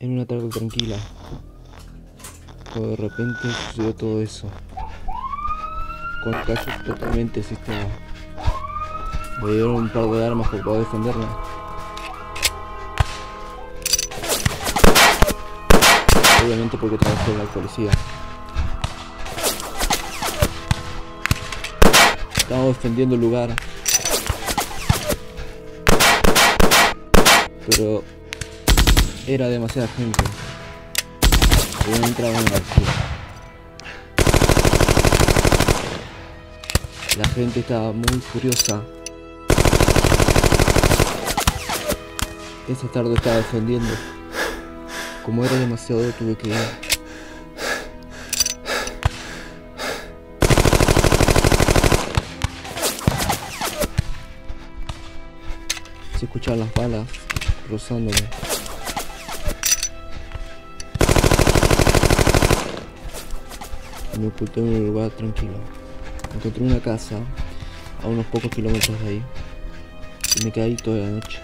en una tarde tranquila. Cuando de repente sucedió todo eso. Cayó totalmente el sistema. Me dieron un par de armas para poder defenderla. Obviamente porque trabajé en la policía. Estábamos defendiendo el lugar. Pero era demasiada gente. Habían entrado en la La gente estaba muy furiosa. Esa tarde estaba defendiendo. Como era demasiado tuve que ir. Se escuchaban las balas rozándome. Me oculté en un lugar tranquilo. Encontré una casa a unos pocos kilómetros de ahí. Y me quedé toda la noche.